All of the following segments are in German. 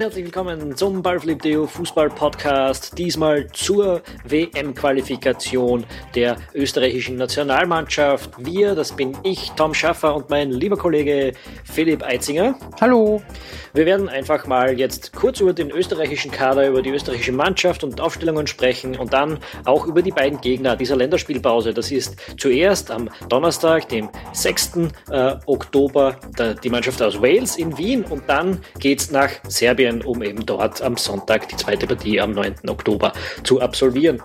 und herzlich willkommen zum Ballflip.de Fußball-Podcast. Diesmal zur WM-Qualifikation der österreichischen Nationalmannschaft. Wir, das bin ich, Tom Schaffer und mein lieber Kollege Philipp Eitzinger. Hallo. Wir werden einfach mal jetzt kurz über den österreichischen Kader, über die österreichische Mannschaft und Aufstellungen sprechen und dann auch über die beiden Gegner dieser Länderspielpause. Das ist zuerst am Donnerstag, dem 6. Äh, Oktober, die Mannschaft aus Wales in Wien und dann geht's nach Serbien, um eben dort am Sonntag die zweite Partie am 9. Oktober zu absolvieren.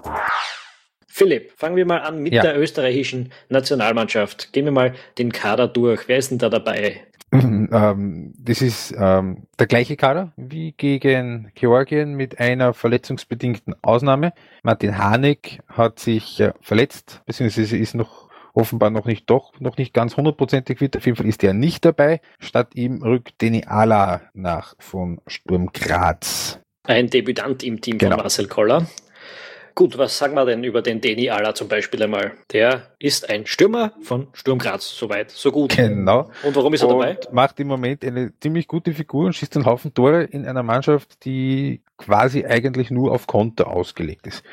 Philipp, fangen wir mal an mit ja. der österreichischen Nationalmannschaft. Gehen wir mal den Kader durch. Wer ist denn da dabei? Ähm, das ist ähm, der gleiche Kader wie gegen Georgien mit einer verletzungsbedingten Ausnahme. Martin Hanek hat sich äh, verletzt, beziehungsweise ist noch offenbar noch nicht doch, noch nicht ganz hundertprozentig fit. Auf jeden Fall ist er nicht dabei. Statt ihm rückt Deni Ala nach von Sturm Graz. Ein Debütant im Team genau. von Marcel Koller. Gut, was sagen wir denn über den Deni Ala zum Beispiel einmal? Der ist ein Stürmer von Sturm Graz, soweit, so gut. Genau. Und warum ist er dabei? Und macht im Moment eine ziemlich gute Figur und schießt einen Haufen Tore in einer Mannschaft, die quasi eigentlich nur auf Konter ausgelegt ist.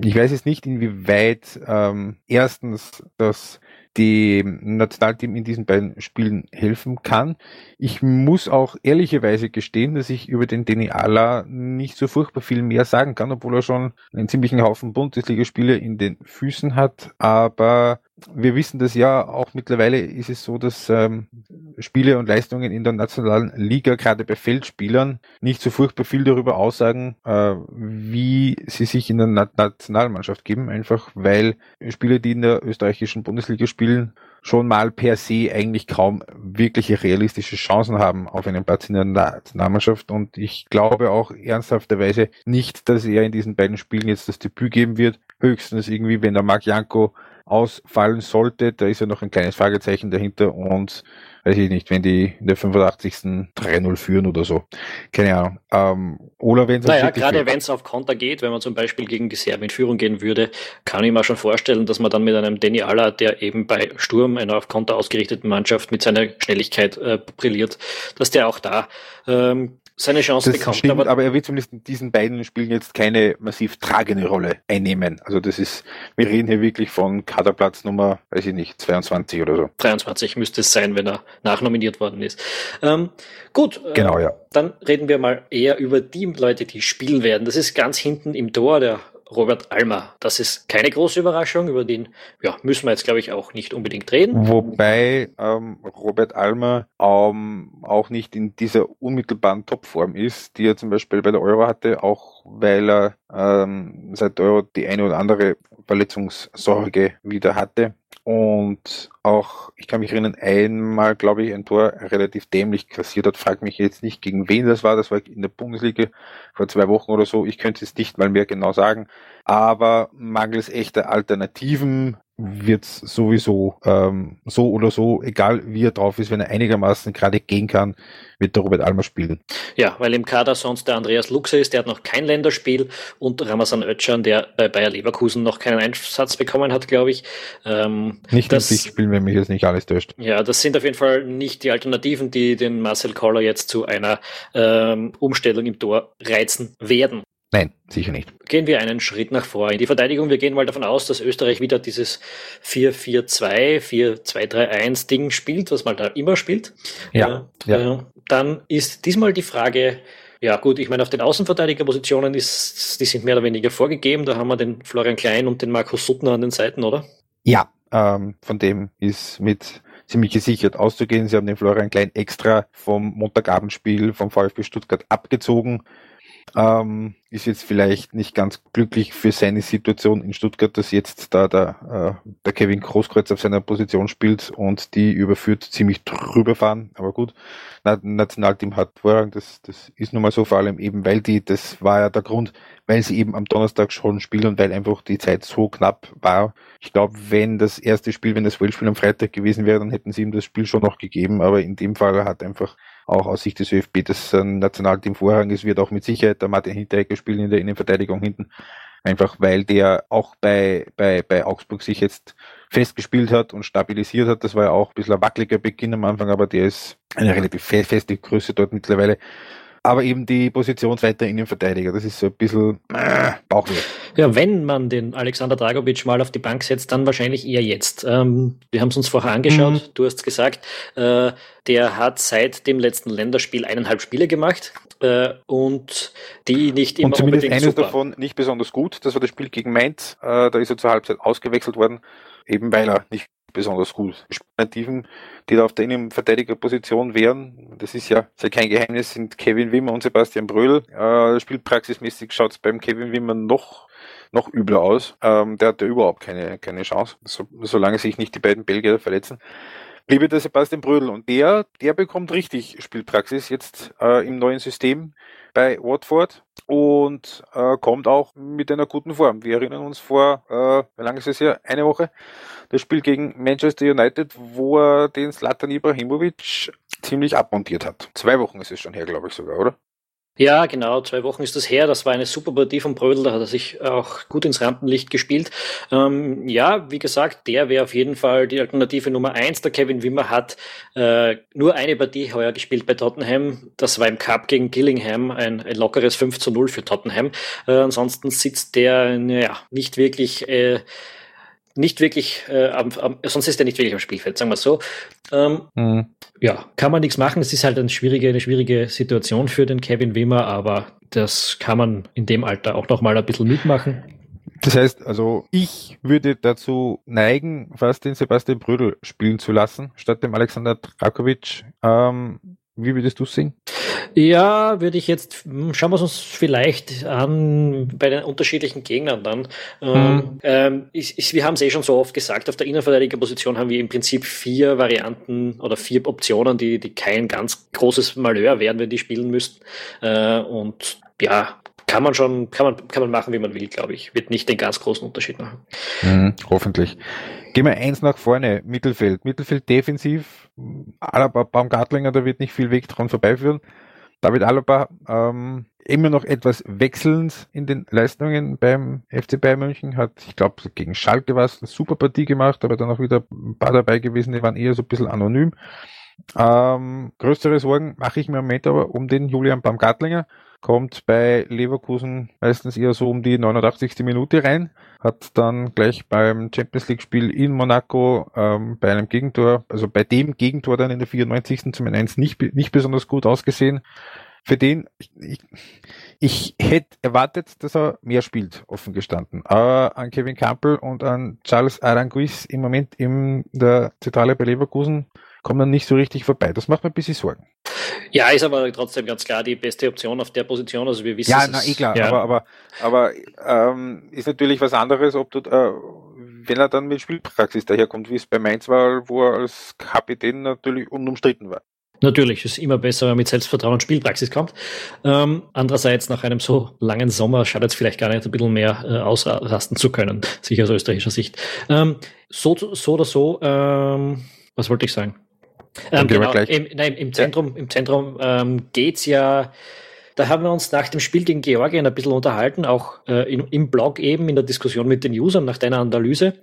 Ich weiß jetzt nicht, inwieweit ähm, erstens das dem Nationalteam in diesen beiden Spielen helfen kann. Ich muss auch ehrlicherweise gestehen, dass ich über den Deni Ala nicht so furchtbar viel mehr sagen kann, obwohl er schon einen ziemlichen Haufen Bundesligaspiele in den Füßen hat. Aber wir wissen das ja auch mittlerweile ist es so, dass ähm, Spiele und Leistungen in der nationalen Liga gerade bei Feldspielern nicht so furchtbar viel darüber aussagen, äh, wie sie sich in der Na Nationalmannschaft geben, einfach weil Spieler, die in der österreichischen Bundesliga spielen, schon mal per se eigentlich kaum wirkliche realistische Chancen haben auf einen Platz in der Nationalmannschaft. Und ich glaube auch ernsthafterweise nicht, dass er in diesen beiden Spielen jetzt das Debüt geben wird. Höchstens irgendwie, wenn der Marc Janko ausfallen sollte, da ist ja noch ein kleines Fragezeichen dahinter und weiß ich nicht, wenn die in der 85. 3-0 führen oder so. Keine Ahnung. Ähm, oder wenn es Naja, gerade wenn es auf Konter geht, wenn man zum Beispiel gegen die Serben in Führung gehen würde, kann ich mir schon vorstellen, dass man dann mit einem Danny Aller, der eben bei Sturm, einer auf Konter ausgerichteten Mannschaft, mit seiner Schnelligkeit äh, brilliert, dass der auch da ähm, seine Chance das bekommt. Stimmt, aber, aber, er wird zumindest in diesen beiden Spielen jetzt keine massiv tragende Rolle einnehmen. Also das ist, wir reden hier wirklich von Kaderplatz Nummer, weiß ich nicht, 22 oder so. 23 müsste es sein, wenn er nachnominiert worden ist. Ähm, gut. Äh, genau, ja. Dann reden wir mal eher über die Leute, die spielen werden. Das ist ganz hinten im Tor der Robert Almer. Das ist keine große Überraschung, über den ja, müssen wir jetzt, glaube ich, auch nicht unbedingt reden. Wobei ähm, Robert Almer ähm, auch nicht in dieser unmittelbaren Topform ist, die er zum Beispiel bei der Euro hatte, auch weil er ähm, seit der Euro die eine oder andere Verletzungssorge wieder hatte. Und auch, ich kann mich erinnern, einmal, glaube ich, ein Tor relativ dämlich kassiert hat. Frag mich jetzt nicht, gegen wen das war. Das war in der Bundesliga vor zwei Wochen oder so. Ich könnte es nicht mal mehr genau sagen. Aber mangels echter Alternativen wird sowieso ähm, so oder so, egal wie er drauf ist, wenn er einigermaßen gerade gehen kann, wird der Robert Almer spielen. Ja, weil im Kader sonst der Andreas Luxe ist, der hat noch kein Länderspiel und Ramazan Özcan, der bei Bayer Leverkusen noch keinen Einsatz bekommen hat, glaube ich. Ähm, nicht das, in sich spielen, wenn mich jetzt nicht alles täuscht. Ja, das sind auf jeden Fall nicht die Alternativen, die den Marcel Koller jetzt zu einer ähm, Umstellung im Tor reizen werden. Nein, sicher nicht. Gehen wir einen Schritt nach vor in die Verteidigung. Wir gehen mal davon aus, dass Österreich wieder dieses 4-4-2, 4-2-3-1 Ding spielt, was man da immer spielt. Ja, äh, ja. Dann ist diesmal die Frage, ja gut, ich meine, auf den Außenverteidigerpositionen ist, die sind mehr oder weniger vorgegeben. Da haben wir den Florian Klein und den Markus Suttner an den Seiten, oder? Ja, ähm, von dem ist mit ziemlich gesichert auszugehen. Sie haben den Florian Klein extra vom Montagabendspiel vom VfB Stuttgart abgezogen ähm, ist jetzt vielleicht nicht ganz glücklich für seine Situation in Stuttgart, dass jetzt da der, äh, der Kevin Großkreuz auf seiner Position spielt und die überführt ziemlich drüber fahren. Aber gut, Na, Nationalteam hat Vorrang, das, das ist nun mal so, vor allem eben, weil die, das war ja der Grund, weil sie eben am Donnerstag schon spielen und weil einfach die Zeit so knapp war. Ich glaube, wenn das erste Spiel, wenn das Weltspiel am Freitag gewesen wäre, dann hätten sie ihm das Spiel schon noch gegeben, aber in dem Fall hat einfach auch aus Sicht des ÖFB das äh, Nationalteam Vorrang ist, wird auch mit Sicherheit der Martin Hinteregger spielen in der Innenverteidigung hinten. Einfach weil der auch bei, bei, bei Augsburg sich jetzt festgespielt hat und stabilisiert hat. Das war ja auch ein bisschen ein wackeliger Beginn am Anfang, aber der ist eine relativ feste Größe dort mittlerweile. aber eben die Position zweiter Innenverteidiger, das ist so ein bisschen äh, Bauchweh. Ja, wenn man den Alexander Dragovic mal auf die Bank setzt, dann wahrscheinlich eher jetzt. Ähm, wir haben es uns vorher angeschaut, mhm. du hast gesagt, äh, der hat seit dem letzten Länderspiel eineinhalb Spiele gemacht äh, und die nicht immer und zumindest eines super. davon nicht besonders gut. Das war das Spiel gegen Mainz, äh, da ist er zur Halbzeit ausgewechselt worden, eben weil er nicht besonders gut. Alternativen, die da auf der Innenverteidigerposition wären, das ist ja, ist ja kein Geheimnis, sind Kevin Wimmer und Sebastian Bröhl. Äh, spielpraxismäßig schaut es beim Kevin Wimmer noch noch übler aus. Ähm, der hat ja überhaupt keine, keine Chance, so, solange sich nicht die beiden Belgier verletzen. Bliebe der Sebastian Brödel und der, der bekommt richtig Spielpraxis jetzt äh, im neuen System bei Watford und äh, kommt auch mit einer guten Form. Wir erinnern uns vor, äh, wie lange ist es her? Eine Woche, das Spiel gegen Manchester United, wo er den Slatan Ibrahimovic ziemlich abmontiert hat. Zwei Wochen ist es schon her, glaube ich sogar, oder? Ja, genau, zwei Wochen ist das her. Das war eine super Partie von Brödel, da hat er sich auch gut ins Rampenlicht gespielt. Ähm, ja, wie gesagt, der wäre auf jeden Fall die Alternative Nummer eins. Der Kevin Wimmer hat äh, nur eine Partie heuer gespielt bei Tottenham. Das war im Cup gegen Gillingham, ein, ein lockeres 5 zu 0 für Tottenham. Äh, ansonsten sitzt der, naja, nicht wirklich... Äh, nicht wirklich, äh, am, am, sonst ist er nicht wirklich am Spielfeld, sagen wir so. Ähm, mhm. Ja, kann man nichts machen. Es ist halt eine schwierige, eine schwierige Situation für den Kevin Wimmer, aber das kann man in dem Alter auch noch mal ein bisschen mitmachen. Das heißt, also ich würde dazu neigen, fast den Sebastian Brödel spielen zu lassen, statt dem Alexander Drakovic. Ähm, wie würdest du es sehen? Ja, würde ich jetzt, hm, schauen wir uns vielleicht an bei den unterschiedlichen Gegnern dann. Mhm. Ähm, ich, ich, wir haben es eh schon so oft gesagt, auf der Innenverteidigerposition haben wir im Prinzip vier Varianten oder vier Optionen, die, die kein ganz großes Malheur wären, wenn die spielen müssten. Äh, und ja, kann man schon, kann man, kann man machen, wie man will, glaube ich. Wird nicht den ganz großen Unterschied machen. Mhm, hoffentlich. Gehen wir eins nach vorne, Mittelfeld. Mittelfeld defensiv, Alaba, Baumgartlinger, da wird nicht viel Weg dran vorbeiführen. David Alaba ähm, immer noch etwas wechselnd in den Leistungen beim FC Bayern München, hat, ich glaube, gegen Schalke war es eine super Partie gemacht, aber dann auch wieder ein paar dabei gewesen, die waren eher so ein bisschen anonym. Ähm, größere Sorgen mache ich mir im Moment aber um den Julian Baumgartlinger kommt bei Leverkusen meistens eher so um die 89. Minute rein, hat dann gleich beim Champions League Spiel in Monaco ähm, bei einem Gegentor, also bei dem Gegentor dann in der 94. zum 1 nicht, nicht besonders gut ausgesehen. Für den, ich, ich hätte erwartet, dass er mehr spielt, offen gestanden. Aber an Kevin Campbell und an Charles Aranguiz im Moment in der Zentrale bei Leverkusen kommen dann nicht so richtig vorbei. Das macht mir ein bisschen Sorgen. Ja, ist aber trotzdem ganz klar die beste Option auf der Position. Also wir wissen Ja, na, eh klar, ja. aber, aber, aber ähm, ist natürlich was anderes, ob du, äh, wenn er dann mit Spielpraxis daherkommt, wie es bei Mainz war, wo er als Kapitän natürlich unumstritten war. Natürlich, ist immer besser, wenn man mit Selbstvertrauen und Spielpraxis kommt. Ähm, andererseits, nach einem so langen Sommer schadet es vielleicht gar nicht, ein bisschen mehr äh, ausrasten zu können, sicher aus österreichischer Sicht. Ähm, so, so oder so, ähm, was wollte ich sagen? Ähm, genau, im, nein, im Zentrum, ja. im Zentrum ähm, geht's ja da haben wir uns nach dem Spiel gegen Georgien ein bisschen unterhalten, auch äh, in, im Blog eben, in der Diskussion mit den Usern nach deiner Analyse.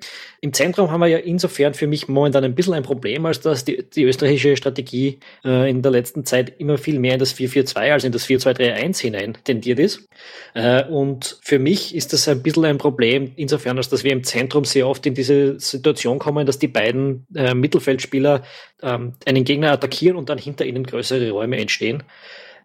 Im Zentrum haben wir ja insofern für mich momentan ein bisschen ein Problem, als dass die, die österreichische Strategie äh, in der letzten Zeit immer viel mehr in das 4-4-2 als in das 4-2-3-1 hinein tendiert ist. Äh, und für mich ist das ein bisschen ein Problem, insofern, als dass wir im Zentrum sehr oft in diese Situation kommen, dass die beiden äh, Mittelfeldspieler ähm, einen Gegner attackieren und dann hinter ihnen größere Räume entstehen.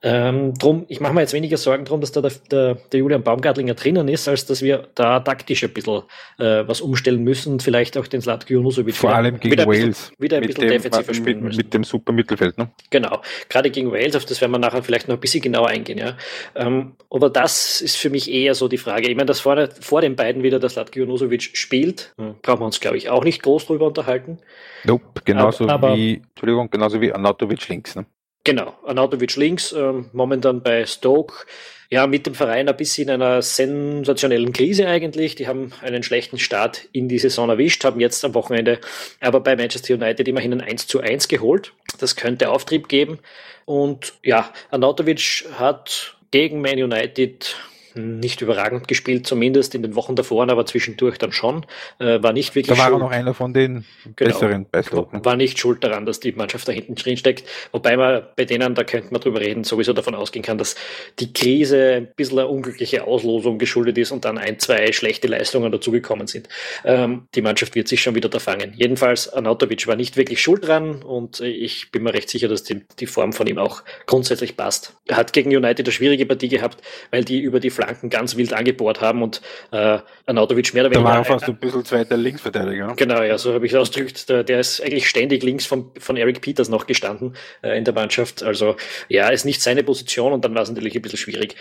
Ähm, drum, ich mache mir jetzt weniger Sorgen drum, dass da der, der, der, Julian Baumgartlinger drinnen ist, als dass wir da taktisch ein bisschen äh, was umstellen müssen und vielleicht auch den Slatko Junusovic Vor allem gegen wieder Wales. Bisschen, wieder ein bisschen defensiver spielen müssen. Mit dem super Mittelfeld, ne? Genau. Gerade gegen Wales, auf das werden wir nachher vielleicht noch ein bisschen genauer eingehen, ja. Ähm, aber das ist für mich eher so die Frage. Ich meine, dass vor, vor den beiden wieder der Slatko Junusovic spielt, hm. brauchen wir uns, glaube ich, auch nicht groß drüber unterhalten. Nope, genauso aber, wie, Entschuldigung, genauso wie Anatovic links, ne? Genau, Arnautovic links, ähm, momentan bei Stoke. Ja, mit dem Verein ein bisschen in einer sensationellen Krise eigentlich. Die haben einen schlechten Start in die Saison erwischt, haben jetzt am Wochenende aber bei Manchester United immerhin ein 1 zu 1 geholt. Das könnte Auftrieb geben. Und ja, Arnautovic hat gegen Man United nicht überragend gespielt, zumindest in den Wochen davor, aber zwischendurch dann schon. Äh, war nicht wirklich. Da war schuld. noch einer von den genau. besseren Beisloten. War nicht schuld daran, dass die Mannschaft da hinten drin steckt. Wobei man bei denen, da könnte man drüber reden, sowieso davon ausgehen kann, dass die Krise ein bisschen eine unglückliche Auslosung geschuldet ist und dann ein, zwei schlechte Leistungen dazugekommen sind. Ähm, die Mannschaft wird sich schon wieder da fangen. Jedenfalls, Anatovic war nicht wirklich schuld dran und ich bin mir recht sicher, dass die, die Form von ihm auch grundsätzlich passt. Er hat gegen United eine schwierige Partie gehabt, weil die über die Flanken ganz wild angebohrt haben und äh, Anatovic mehr oder weniger. Da war fast ein bisschen zweiter Linksverteidiger. Genau, ja, so habe ich es ausgedrückt. Der, der, ist eigentlich ständig links von, von Eric Peters noch gestanden äh, in der Mannschaft. Also ja, ist nicht seine Position und dann war es natürlich ein bisschen schwierig.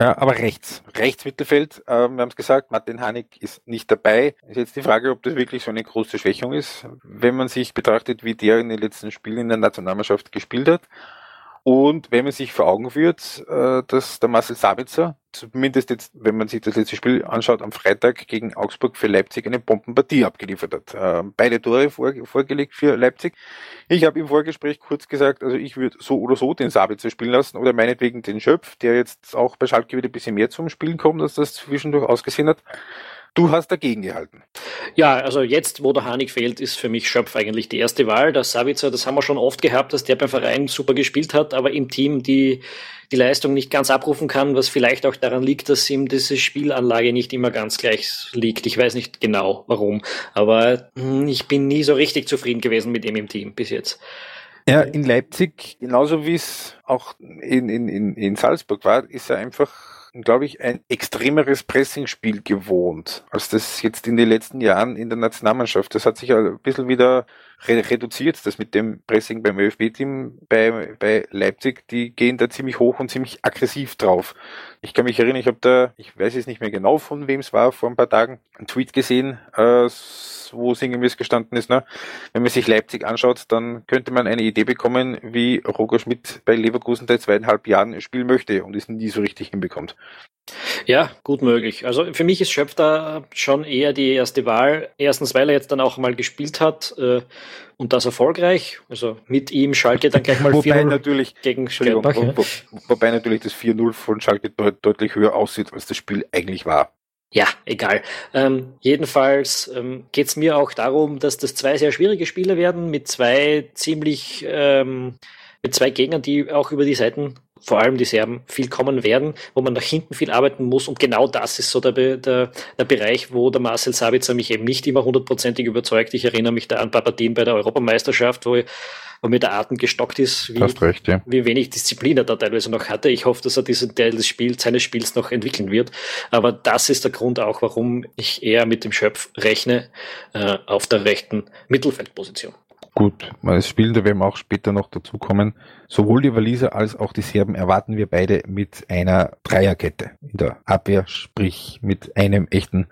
Ja, aber rechts. Rechts Mittelfeld, äh, wir haben es gesagt, Martin Hanig ist nicht dabei. Ist jetzt die Frage, ob das wirklich so eine große Schwächung ist, wenn man sich betrachtet, wie der in den letzten Spielen in der Nationalmannschaft gespielt hat. Und wenn man sich vor Augen führt, äh, dass der Marcel Sabitzer, zumindest jetzt, wenn man sich das letzte Spiel anschaut, am Freitag gegen Augsburg für Leipzig eine Bombenpartie abgeliefert hat. Äh, beide Tore vorgelegt für Leipzig. Ich habe im Vorgespräch kurz gesagt, also ich würde so oder so den Sabitzer spielen lassen oder meinetwegen den Schöpf, der jetzt auch bei Schalke wieder ein bisschen mehr zum Spielen kommt, als das zwischendurch ausgesehen hat. Du hast dagegen gehalten. Ja, also jetzt, wo der Hanig fehlt, ist für mich Schöpf eigentlich die erste Wahl. Der Savitzer, das haben wir schon oft gehabt, dass der beim Verein super gespielt hat, aber im Team die, die Leistung nicht ganz abrufen kann, was vielleicht auch daran liegt, dass ihm diese Spielanlage nicht immer ganz gleich liegt. Ich weiß nicht genau warum, aber hm, ich bin nie so richtig zufrieden gewesen mit ihm im Team bis jetzt. Ja, in Leipzig, genauso wie es auch in, in, in, in Salzburg war, ist er einfach glaube ich, ein extremeres Pressingspiel gewohnt, als das jetzt in den letzten Jahren in der Nationalmannschaft. Das hat sich ein bisschen wieder reduziert, das mit dem Pressing beim ÖFB-Team bei, bei Leipzig, die gehen da ziemlich hoch und ziemlich aggressiv drauf. Ich kann mich erinnern, ich habe da, ich weiß jetzt nicht mehr genau, von wem es war, vor ein paar Tagen, einen Tweet gesehen, äh, wo sinngemäß gestanden ist, ne? wenn man sich Leipzig anschaut, dann könnte man eine Idee bekommen, wie Roger Schmidt bei Leverkusen seit zweieinhalb Jahren spielen möchte und es nie so richtig hinbekommt. Ja, gut möglich. Also für mich ist Schöpf da schon eher die erste Wahl. Erstens, weil er jetzt dann auch mal gespielt hat äh, und das erfolgreich. Also mit ihm Schalke dann gleich mal wobei natürlich, gegen Gladbach. Wo, wo, wobei natürlich das 4-0 von Schalke deut deutlich höher aussieht, als das Spiel eigentlich war. Ja, egal. Ähm, jedenfalls ähm, geht es mir auch darum, dass das zwei sehr schwierige Spiele werden mit zwei ziemlich ähm, mit zwei Gegnern, die auch über die Seiten vor allem die Serben viel kommen werden, wo man nach hinten viel arbeiten muss. Und genau das ist so der, der, der Bereich, wo der Marcel Sabitzer mich eben nicht immer hundertprozentig überzeugt. Ich erinnere mich da an ein paar Partien bei der Europameisterschaft, wo, wo mir der Atem gestockt ist, wie, recht, ja. wie wenig Disziplin er da teilweise noch hatte. Ich hoffe, dass er diesen Teil des Spiels, seines Spiels noch entwickeln wird. Aber das ist der Grund auch, warum ich eher mit dem Schöpf rechne äh, auf der rechten Mittelfeldposition. Gut, es spielen, da werden wir auch später noch dazu kommen. Sowohl die Waliser als auch die Serben erwarten wir beide mit einer Dreierkette in der Abwehr, sprich mit einem echten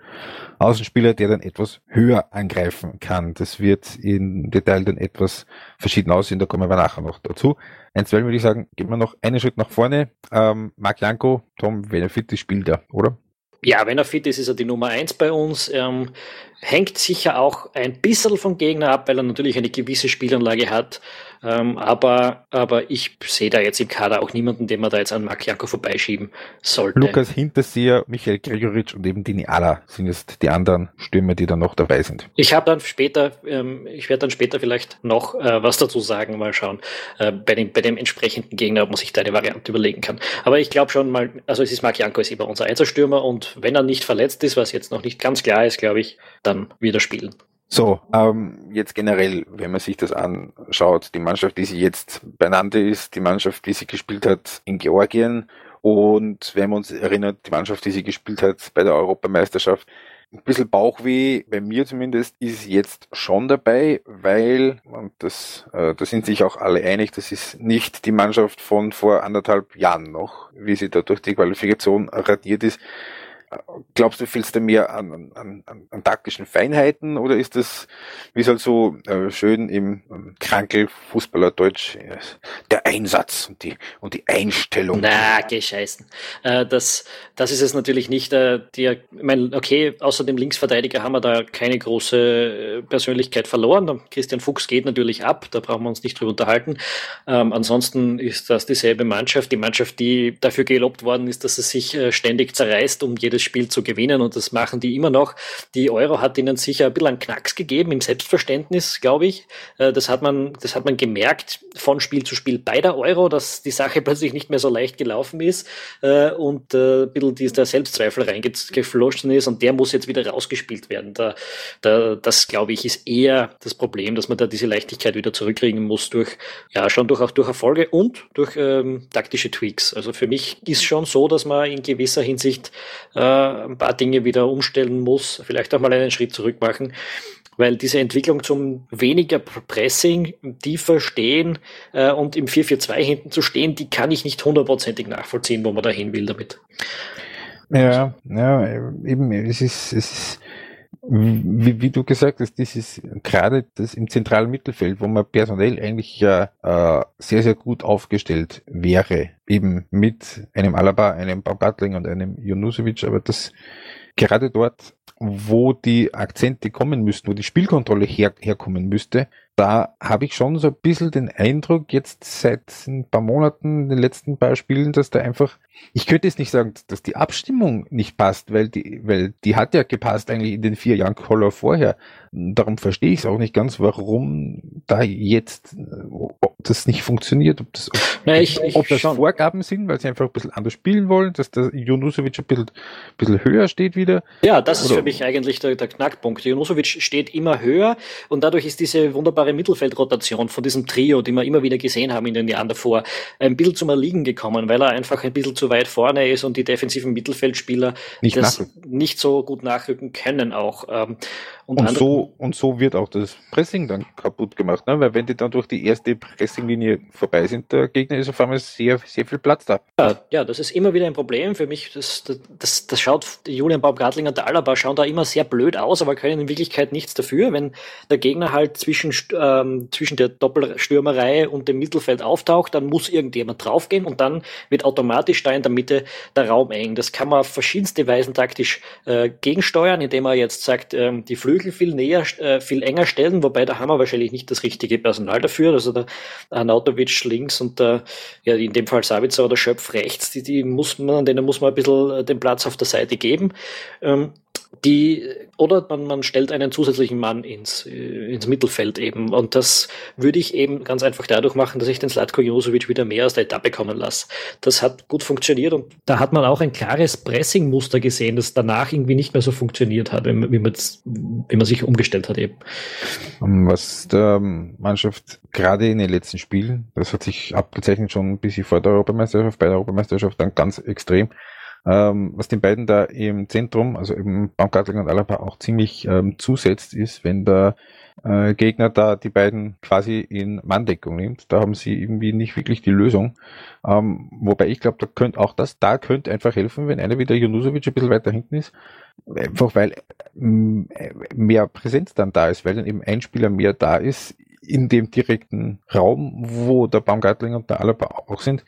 Außenspieler, der dann etwas höher angreifen kann. Das wird im Detail dann etwas verschieden aussehen, da kommen wir nachher noch dazu. Einstweilen würde ich sagen, gehen wir noch einen Schritt nach vorne. Ähm, Marc Janko, Tom, wenn er fit ist, spielt er, oder? Ja, wenn er fit ist, ist er die Nummer eins bei uns. Ähm, hängt sicher auch ein bisschen vom Gegner ab, weil er natürlich eine gewisse Spielanlage hat. Ähm, aber, aber ich sehe da jetzt im Kader auch niemanden, den man da jetzt an Marc Janko vorbeischieben sollte. Lukas Hinterseher, Michael Gregoritsch und eben Dini Ala sind jetzt die anderen Stürmer, die da noch dabei sind. Ich habe dann später, ähm, ich werde dann später vielleicht noch äh, was dazu sagen, mal schauen, äh, bei, dem, bei dem entsprechenden Gegner, ob man sich da eine Variante überlegen kann. Aber ich glaube schon mal, also es ist Marc Janko ist immer unser Einzelstürmer und wenn er nicht verletzt ist, was jetzt noch nicht ganz klar ist, glaube ich, dann wieder spielen. So, ähm, jetzt generell, wenn man sich das anschaut, die Mannschaft, die sie jetzt beieinander ist, die Mannschaft, die sie gespielt hat in Georgien und wenn man uns erinnert, die Mannschaft, die sie gespielt hat bei der Europameisterschaft, ein bisschen Bauchweh, bei mir zumindest, ist jetzt schon dabei, weil, und das, äh, da sind sich auch alle einig, das ist nicht die Mannschaft von vor anderthalb Jahren noch, wie sie da durch die Qualifikation radiert ist. Glaubst du, fehlt es dir mehr an, an, an, an, taktischen Feinheiten oder ist das, wie es halt so äh, schön im ähm, Krankel Fußballerdeutsch, äh, der Einsatz und die, und die Einstellung? Na, gescheißen. Äh, das, das ist es natürlich nicht. Äh, die, ich mein, okay, außer dem Linksverteidiger haben wir da keine große Persönlichkeit verloren. Christian Fuchs geht natürlich ab, da brauchen wir uns nicht drüber unterhalten. Ähm, ansonsten ist das dieselbe Mannschaft, die Mannschaft, die dafür gelobt worden ist, dass es sich ständig zerreißt, um jedes Spiel zu gewinnen und das machen die immer noch. Die Euro hat ihnen sicher ein bisschen einen Knacks gegeben im Selbstverständnis, glaube ich. Äh, das hat man, das hat man gemerkt von Spiel zu Spiel bei der Euro, dass die Sache plötzlich nicht mehr so leicht gelaufen ist äh, und ein bisschen der Selbstzweifel reingeflossen ist und der muss jetzt wieder rausgespielt werden. Da, da, das, glaube ich, ist eher das Problem, dass man da diese Leichtigkeit wieder zurückkriegen muss durch, ja, schon durch auch durch Erfolge und durch ähm, taktische Tweaks. Also für mich ist schon so, dass man in gewisser Hinsicht äh, ein paar Dinge wieder umstellen muss, vielleicht auch mal einen Schritt zurück machen weil diese Entwicklung zum weniger Pressing, tiefer stehen äh, und im 4-4-2 hinten zu stehen, die kann ich nicht hundertprozentig nachvollziehen, wo man da hin will damit. Ja, ja, eben, es ist, es ist wie, wie du gesagt hast, das ist gerade das im zentralen Mittelfeld, wo man personell eigentlich ja äh, sehr, sehr gut aufgestellt wäre, eben mit einem Alaba, einem Baumgartling und einem Junusovic, aber das gerade dort, wo die Akzente kommen müssten, wo die Spielkontrolle her, herkommen müsste, da habe ich schon so ein bisschen den Eindruck, jetzt seit ein paar Monaten, in den letzten paar Spielen, dass da einfach, ich könnte jetzt nicht sagen, dass die Abstimmung nicht passt, weil die, weil die hat ja gepasst eigentlich in den vier Jahren Collar vorher. Darum verstehe ich es auch nicht ganz, warum da jetzt, ob das nicht funktioniert, ob das, ob, Na, ich, ich ob das schon. Vorgaben sind, weil sie einfach ein bisschen anders spielen wollen, dass der Junusovic ein bisschen, ein bisschen höher steht wieder. Ja, das ist für mich eigentlich der, der Knackpunkt. Junusovic steht immer höher und dadurch ist diese wunderbare wunderbare Mittelfeldrotation von diesem Trio, die wir immer wieder gesehen haben in den Jahren davor, ein bisschen zum Erliegen gekommen, weil er einfach ein bisschen zu weit vorne ist und die defensiven Mittelfeldspieler nicht, das nicht so gut nachrücken können auch. Und, und so, und so wird auch das Pressing dann kaputt gemacht, ne? weil wenn die dann durch die erste Pressinglinie vorbei sind, der Gegner ist auf einmal sehr, sehr viel Platz da. Ja, ja das ist immer wieder ein Problem für mich. Das, das, das schaut, Julian Baumgartlinger und der Alaba schauen da immer sehr blöd aus, aber können in Wirklichkeit nichts dafür, wenn der Gegner halt zwischen ähm, zwischen der Doppelstürmerei und dem Mittelfeld auftaucht, dann muss irgendjemand draufgehen und dann wird automatisch da in der Mitte der Raum eng. Das kann man auf verschiedenste Weisen taktisch äh, gegensteuern, indem man jetzt sagt, ähm, die Flügel viel näher, äh, viel enger stellen, wobei da haben wir wahrscheinlich nicht das richtige Personal dafür. Also der Arnautovic links und der, ja, in dem Fall Sabitzer oder Schöpf rechts, die, die muss man, denen muss man ein bisschen den Platz auf der Seite geben. Ähm, die, oder man, man stellt einen zusätzlichen Mann ins, äh, ins Mittelfeld eben. Und das würde ich eben ganz einfach dadurch machen, dass ich den Slatko Josovic wieder mehr aus der Etappe kommen lasse. Das hat gut funktioniert und da hat man auch ein klares Pressing-Muster gesehen, das danach irgendwie nicht mehr so funktioniert hat, wie wie man sich umgestellt hat eben. Was der Mannschaft gerade in den letzten Spielen, das hat sich abgezeichnet schon ein bisschen vor der Europameisterschaft, bei der Europameisterschaft dann ganz extrem, ähm, was den beiden da im Zentrum, also eben Baumgartling und Alaba auch ziemlich ähm, zusetzt, ist, wenn der äh, Gegner da die beiden quasi in Manndeckung nimmt. Da haben sie irgendwie nicht wirklich die Lösung. Ähm, wobei ich glaube, da könnte auch das, da könnte einfach helfen, wenn einer wie der Junusovic ein bisschen weiter hinten ist. Einfach weil ähm, mehr Präsenz dann da ist, weil dann eben ein Spieler mehr da ist in dem direkten Raum, wo der Baumgartling und der Alaba auch sind,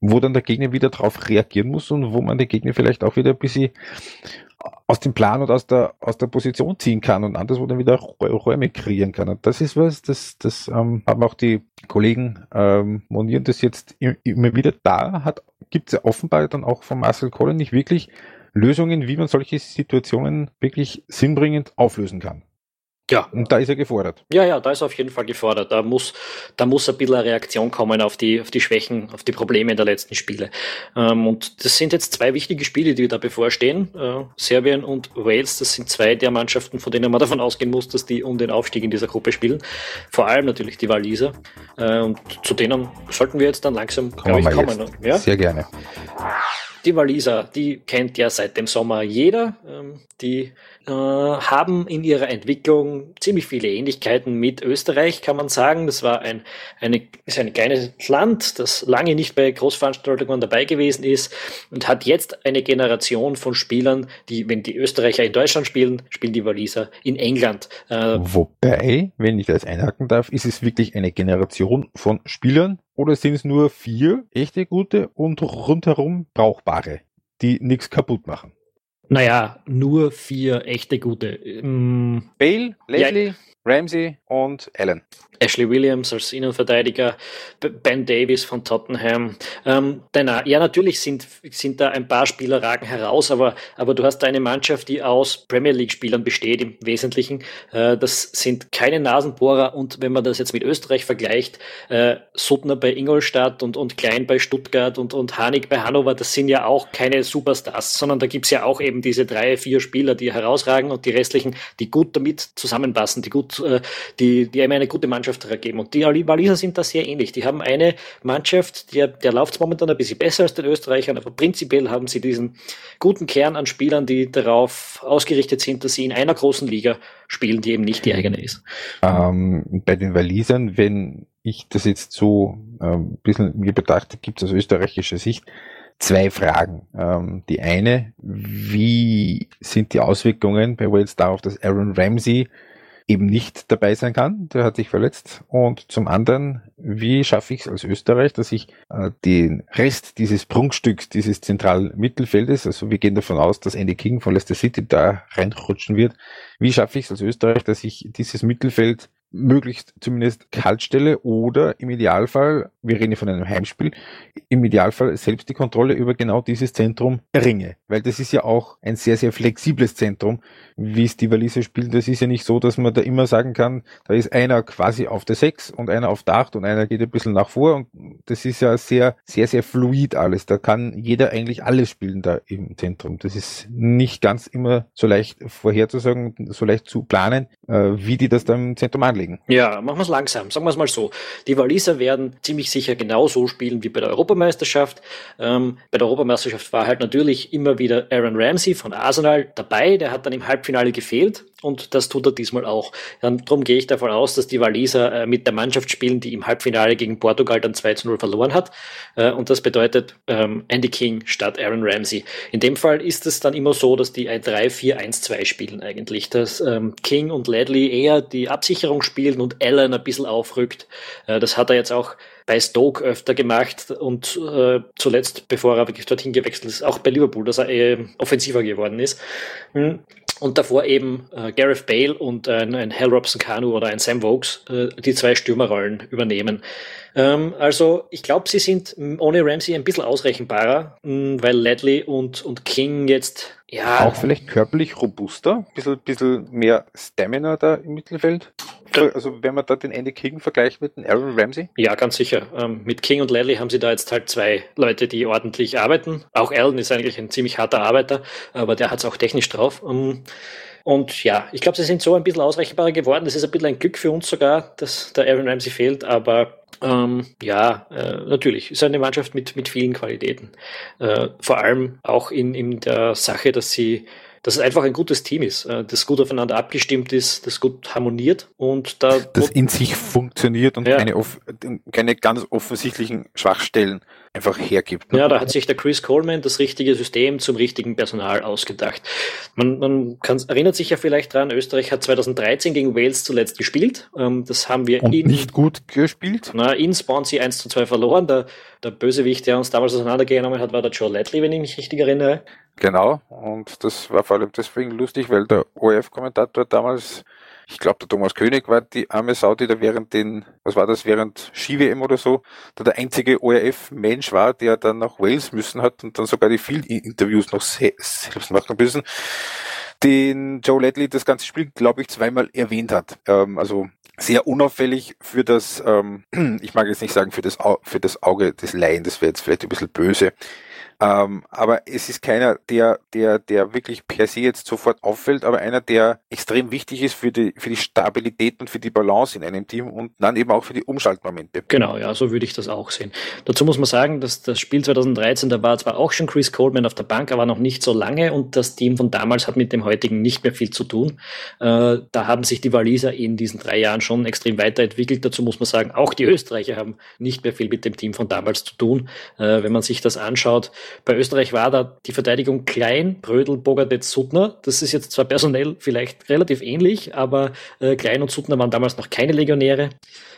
wo dann der Gegner wieder darauf reagieren muss und wo man den Gegner vielleicht auch wieder ein bisschen aus dem Plan und aus der, aus der Position ziehen kann und anderswo dann wieder Räume kreieren kann. Und das ist was, das, das ähm, haben auch die Kollegen ähm, monieren das jetzt immer wieder da, hat, gibt es ja offenbar dann auch von Marcel Kohlen nicht wirklich Lösungen, wie man solche Situationen wirklich sinnbringend auflösen kann. Ja. Und da ist er gefordert. Ja, ja, da ist er auf jeden Fall gefordert. Da muss, da muss ein bisschen eine Reaktion kommen auf die, auf die Schwächen, auf die Probleme der letzten Spiele. Ähm, und das sind jetzt zwei wichtige Spiele, die da bevorstehen. Äh, Serbien und Wales, das sind zwei der Mannschaften, von denen man davon ausgehen muss, dass die um den Aufstieg in dieser Gruppe spielen. Vor allem natürlich die Waliser. Äh, und zu denen sollten wir jetzt dann langsam, glaube ich, kommen. Ja? Sehr gerne. Die Waliser, die kennt ja seit dem Sommer jeder. Ähm, die äh, haben in ihrer Entwicklung ziemlich viele Ähnlichkeiten mit Österreich, kann man sagen. Das war ein, eine, ist ein kleines Land, das lange nicht bei Großveranstaltungen dabei gewesen ist und hat jetzt eine Generation von Spielern, die, wenn die Österreicher in Deutschland spielen, spielen die Waliser in England. Äh, Wobei, wenn ich das einhaken darf, ist es wirklich eine Generation von Spielern oder sind es nur vier echte gute und rundherum brauchbare, die nichts kaputt machen? Naja, nur vier echte gute. Mm. Bale, Leslie, ja. Ramsey und Allen. Ashley Williams als Innenverteidiger, Ben Davis von Tottenham. Ähm, denn, ja, natürlich sind, sind da ein paar Spieler ragen heraus, aber, aber du hast da eine Mannschaft, die aus Premier League-Spielern besteht im Wesentlichen. Äh, das sind keine Nasenbohrer und wenn man das jetzt mit Österreich vergleicht, äh, Suttner bei Ingolstadt und, und Klein bei Stuttgart und, und Hanig bei Hannover, das sind ja auch keine Superstars, sondern da gibt's ja auch eben diese drei, vier Spieler, die herausragen und die restlichen, die gut damit zusammenpassen, die gut, äh, die, die einem eine gute Mannschaft Mannschaft ergeben. Und die Waliser sind da sehr ähnlich. Die haben eine Mannschaft, der, der läuft momentan ein bisschen besser als den Österreichern, aber prinzipiell haben sie diesen guten Kern an Spielern, die darauf ausgerichtet sind, dass sie in einer großen Liga spielen, die eben nicht die eigene ist. Ähm, bei den Walisern, wenn ich das jetzt so ein ähm, bisschen mir betrachte, gibt es aus österreichischer Sicht zwei Fragen. Ähm, die eine, wie sind die Auswirkungen bei Wales darauf, dass Aaron Ramsey eben nicht dabei sein kann, der hat sich verletzt. Und zum anderen, wie schaffe ich es als Österreich, dass ich äh, den Rest dieses Prunkstücks, dieses zentralen Mittelfeldes, also wir gehen davon aus, dass Andy King von Leicester City da reinrutschen wird, wie schaffe ich es als Österreich, dass ich dieses Mittelfeld möglichst zumindest kalt stelle oder im Idealfall, wir reden ja von einem Heimspiel, im Idealfall selbst die Kontrolle über genau dieses Zentrum erringe. Weil das ist ja auch ein sehr, sehr flexibles Zentrum, wie es die Waliser spielen. Das ist ja nicht so, dass man da immer sagen kann, da ist einer quasi auf der 6 und einer auf der 8 und einer geht ein bisschen nach vor und das ist ja sehr, sehr, sehr fluid alles. Da kann jeder eigentlich alles spielen da im Zentrum. Das ist nicht ganz immer so leicht vorherzusagen, so leicht zu planen, wie die das da im Zentrum anlegen. Ja, machen wir es langsam. Sagen wir es mal so. Die Waliser werden ziemlich sicher genauso spielen wie bei der Europameisterschaft. Ähm, bei der Europameisterschaft war halt natürlich immer wieder Aaron Ramsey von Arsenal dabei. Der hat dann im Halbfinale gefehlt und das tut er diesmal auch. Darum gehe ich davon aus, dass die Waliser äh, mit der Mannschaft spielen, die im Halbfinale gegen Portugal dann 2 zu 0 verloren hat. Äh, und das bedeutet ähm, Andy King statt Aaron Ramsey. In dem Fall ist es dann immer so, dass die ein 3-4-1-2 spielen eigentlich. Dass ähm, King und Ledley eher die Absicherung spielen und Allen ein bisschen aufrückt. Äh, das hat er jetzt auch bei Stoke öfter gemacht und äh, zuletzt, bevor er wirklich dorthin gewechselt ist, auch bei Liverpool, dass er äh, offensiver geworden ist. Hm. Und davor eben äh, Gareth Bale und ein, ein Hal Robson Kanu oder ein Sam Vokes äh, die zwei Stürmerrollen übernehmen. Ähm, also ich glaube, sie sind ohne Ramsey ein bisschen ausrechenbarer, mh, weil Ledley und, und King jetzt ja. Auch vielleicht körperlich robuster, bisschen, bisschen mehr Stamina da im Mittelfeld. Also wenn man da den Andy King vergleicht mit dem Aaron Ramsey? Ja, ganz sicher. Ähm, mit King und Ledley haben sie da jetzt halt zwei Leute, die ordentlich arbeiten. Auch Allen ist eigentlich ein ziemlich harter Arbeiter, aber der hat es auch technisch drauf. Ähm, und ja, ich glaube, sie sind so ein bisschen ausrechenbarer geworden. Das ist ein bisschen ein Glück für uns sogar, dass der Aaron Ramsey fehlt, aber ähm, ja, äh, natürlich ist eine Mannschaft mit, mit vielen Qualitäten. Äh, vor allem auch in, in der Sache, dass sie dass es einfach ein gutes Team ist, äh, das gut aufeinander abgestimmt ist, das gut harmoniert und da. Das in sich funktioniert und ja. keine, keine ganz offensichtlichen Schwachstellen einfach hergibt. Ne? Ja, da hat sich der Chris Coleman das richtige System zum richtigen Personal ausgedacht. Man, man kann, erinnert sich ja vielleicht dran, Österreich hat 2013 gegen Wales zuletzt gespielt. Ähm, das haben wir und in, nicht gut gespielt. Na, in Swansea 1 zu 2 verloren. Der, der Bösewicht, der uns damals auseinandergenommen hat, war der Joe Ledley, wenn ich mich richtig erinnere. Genau, und das war vor allem deswegen lustig, weil der ORF-Kommentator damals, ich glaube der Thomas König war die arme Sau, die da während den, was war das, während Ski-WM oder so, da der einzige ORF-Mensch war, der dann nach Wales müssen hat und dann sogar die Field-Interviews noch selbst machen müssen, den Joe Ledley das ganze Spiel, glaube ich, zweimal erwähnt hat. Ähm, also sehr unauffällig für das, ähm, ich mag jetzt nicht sagen für das, für das Auge des Laien, das wäre jetzt vielleicht ein bisschen böse, Ähm, aber es ist keiner, der, der, der wirklich per se jetzt sofort auffällt, aber einer, der extrem wichtig ist für die, für die Stabilität und für die Balance in einem Team und dann eben auch für die Umschaltmomente. Genau, ja, so würde ich das auch sehen. Dazu muss man sagen, dass das Spiel 2013, da war zwar auch schon Chris Coleman auf der Bank, aber noch nicht so lange und das Team von damals hat mit dem heutigen nicht mehr viel zu tun. Äh, da haben sich die Waliser in diesen drei Jahren schon extrem weiterentwickelt. Dazu muss man sagen, auch die Österreicher haben nicht mehr viel mit dem Team von damals zu tun. Äh, wenn man sich das anschaut, bei Österreich war da die Verteidigung klein, Brödel, Bogadetz, Suttner. Das ist jetzt zwar personell vielleicht relativ ähnlich, aber äh, Klein und Suttner waren damals noch keine Legionäre.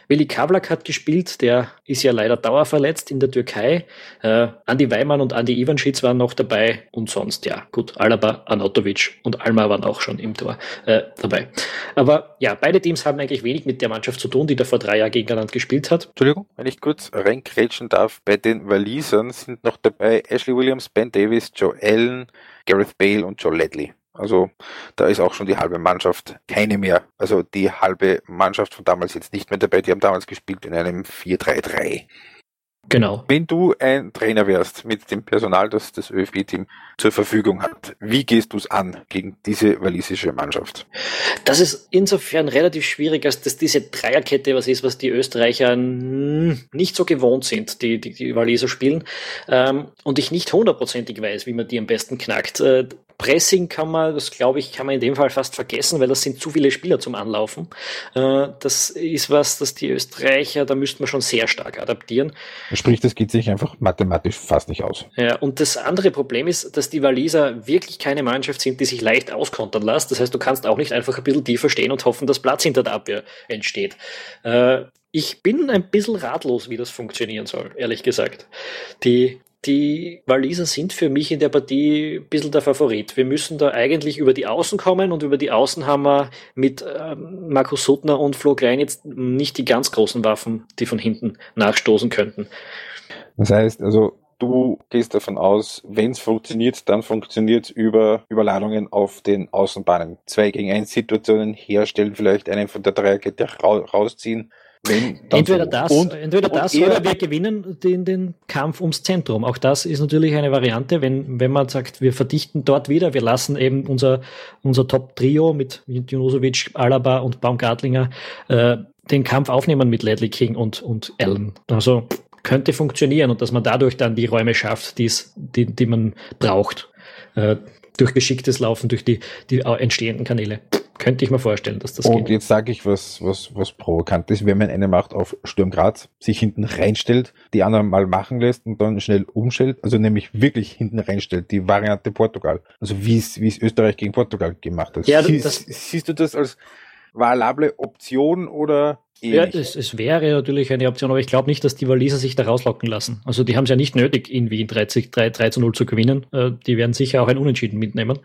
Willi Kavlak hat gespielt, der ist ja leider dauerverletzt in der Türkei. Äh, Andi Weimann und Andi Ivanschitz waren noch dabei und sonst, ja, gut, Alaba, Anatovic und Alma waren auch schon im Tor äh, dabei. Aber ja, beide Teams haben eigentlich wenig mit der Mannschaft zu tun, die da vor drei Jahren gegeneinander gespielt hat. Entschuldigung, wenn ich kurz reinkrätschen darf, bei den Walisern sind noch dabei Ashley Williams, Ben Davis, Joe Allen, Gareth Bale und Joe Ledley. Also da ist auch schon die halbe Mannschaft keine mehr. Also die halbe Mannschaft von damals jetzt nicht mehr dabei. Die haben damals gespielt in einem 4-3-3. Genau. Wenn du ein Trainer wärst mit dem Personal, das das ÖFB-Team zur Verfügung hat, wie gehst du es an gegen diese walisische Mannschaft? Das ist insofern relativ schwierig, als dass diese Dreierkette was ist, was die Österreicher nicht so gewohnt sind, die die, die Waliser spielen, ähm, und ich nicht hundertprozentig weiß, wie man die am besten knackt. Äh, Pressing kann man, das glaube ich, kann man in dem Fall fast vergessen, weil das sind zu viele Spieler zum Anlaufen. Äh, das ist was, das die Österreicher, da müsste man schon sehr stark adaptieren. Sprich, das geht sich einfach mathematisch fast nicht aus. Ja, und das andere Problem ist, dass die Waliser wirklich keine Mannschaft sind, die sich leicht auskontern lässt. Das heißt, du kannst auch nicht einfach ein bisschen tiefer stehen und hoffen, dass Platz hinter der Abwehr entsteht. Äh, ich bin ein bisschen ratlos, wie das funktionieren soll, ehrlich gesagt. Die die Waliser sind für mich in der Partie ein bisschen der Favorit. Wir müssen da eigentlich über die Außen kommen und über die Außen haben wir mit ähm, Markus Suttner und Flo Klein jetzt nicht die ganz großen Waffen, die von hinten nachstoßen könnten. Das heißt, also du gehst davon aus, wenn es funktioniert, dann funktioniert über Überladungen auf den Außenbahnen. Zwei gegen eins Situationen herstellen, vielleicht einen von der Dreierkette rausziehen wenn, entweder das, und, entweder das oder wir gewinnen den, den Kampf ums Zentrum. Auch das ist natürlich eine Variante, wenn, wenn man sagt, wir verdichten dort wieder, wir lassen eben unser, unser Top-Trio mit Junosovic, Alaba und Baumgartlinger äh, den Kampf aufnehmen mit Ledley King und, und Allen. Also könnte funktionieren und dass man dadurch dann die Räume schafft, die's, die, die man braucht. Äh, durch geschicktes Laufen, durch die, die entstehenden Kanäle. Könnte ich mir vorstellen, dass das Und geht. jetzt sage ich was, was, was provokant ist. Wenn man eine Macht auf Sturm Graz sich hinten reinstellt, die anderen mal machen lässt und dann schnell umstellt, also nämlich wirklich hinten reinstellt, die Variante Portugal. Also wie es, wie es Österreich gegen Portugal gemacht hat. Ja, siehst, das, siehst du das als valable Option oder ja, es, es, wäre natürlich eine Option, aber ich glaube nicht, dass die Waliser sich da rauslocken lassen. Also die haben es ja nicht nötig, in Wien 30, 3, 3 zu 0 zu gewinnen. Äh, die werden sicher auch ein Unentschieden mitnehmen.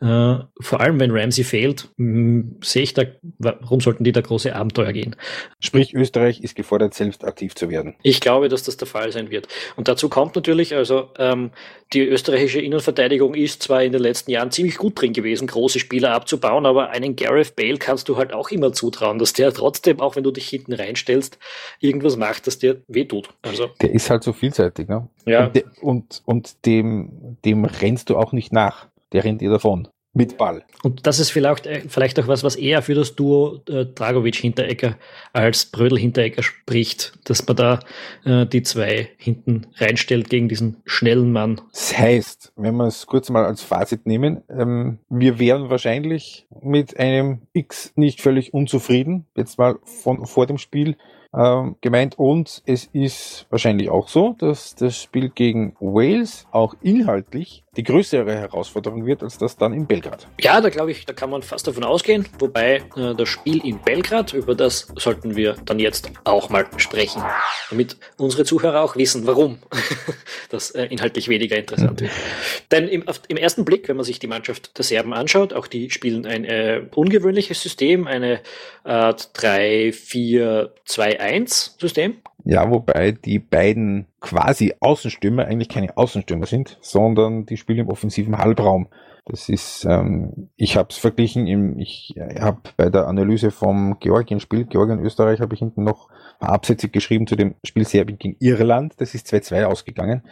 Äh, vor allem, wenn Ramsey fehlt, sehe ich da, warum sollten die da große Abenteuer gehen? Sprich, Österreich ist gefordert, selbst aktiv zu werden. Ich glaube, dass das der Fall sein wird. Und dazu kommt natürlich, also ähm, die österreichische Innenverteidigung ist zwar in den letzten Jahren ziemlich gut drin gewesen, große Spieler abzubauen, aber einen Gareth Bale kannst du halt auch immer zutrauen, dass der trotzdem, auch wenn du dich hinten reinstellst, irgendwas macht, das dir wehtut. Also, der ist halt so vielseitig, ne? Ja. Und, de, und, und dem, dem rennst du auch nicht nach der rennt ihr davon. Mit Ball. Und das ist vielleicht, äh, vielleicht auch was, was eher für das Duo äh, Dragovic-Hinterecker als Brödel-Hinterecker spricht, dass man da äh, die zwei hinten reinstellt gegen diesen schnellen Mann. Das heißt, wenn wir es kurz mal als Fazit nehmen, ähm, wir wären wahrscheinlich mit einem X nicht völlig unzufrieden, jetzt mal von vor dem Spiel ähm, gemeint. Und es ist wahrscheinlich auch so, dass das Spiel gegen Wales auch inhaltlich die größere Herausforderung wird als das dann in Belgrad. Ja, da glaube ich, da kann man fast davon ausgehen. Wobei äh, das Spiel in Belgrad, über das sollten wir dann jetzt auch mal sprechen, damit unsere Zuhörer auch wissen, warum das äh, inhaltlich weniger interessant wird. Denn im, auf, im, ersten Blick, wenn man sich die Mannschaft der Serben anschaut, auch die spielen ein äh, ungewöhnliches System, eine Art 3-4-2-1-System. Ja, wobei die beiden quasi Außenstürmer eigentlich keine Außenstürmer sind, sondern die spielen im offensiven Halbraum. Das ist, ähm, ich habe es verglichen, im, ich habe bei der Analyse vom Georgien-Spiel, Georgien-Österreich, habe ich hinten noch Absätze geschrieben zu dem Spiel Serbien gegen Irland. Das ist 2-2 ausgegangen.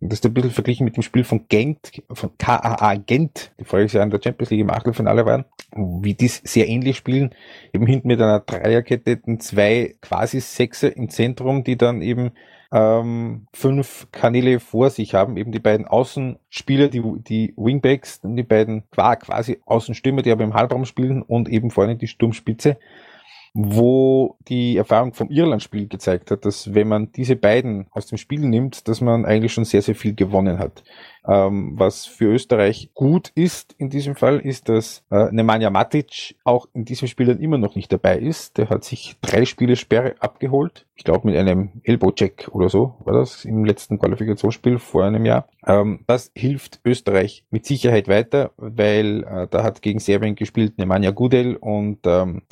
Und das ist ein bisschen verglichen mit dem Spiel von Gent, von KAA Gent, die voriges Jahr in der Champions League im Achtelfinale waren, wie die sehr ähnlich spielen, eben hinten mit einer Dreierkette, zwei quasi Sechser im Zentrum, die dann eben ähm, fünf Kanäle vor sich haben, eben die beiden Außenspieler, die, die Wingbacks, die beiden quasi Außenstürmer, die aber im Halbraum spielen und eben vorne die Sturmspitze wo die Erfahrung vom Irland-Spiel gezeigt hat, dass wenn man diese beiden aus dem Spiel nimmt, dass man eigentlich schon sehr, sehr viel gewonnen hat. Ähm, was für Österreich gut ist in diesem Fall, ist, dass äh, Nemanja Matic auch in diesem Spiel dann immer noch nicht dabei ist. Der hat sich drei Spiele Sperre abgeholt. Ich glaube mit einem Elbow-Check oder so war das im letzten Qualifikationsspiel vor einem Jahr. Ähm, das hilft Österreich mit Sicherheit weiter, weil äh, da hat gegen Serbien gespielt Nemanja Gudel und ähm,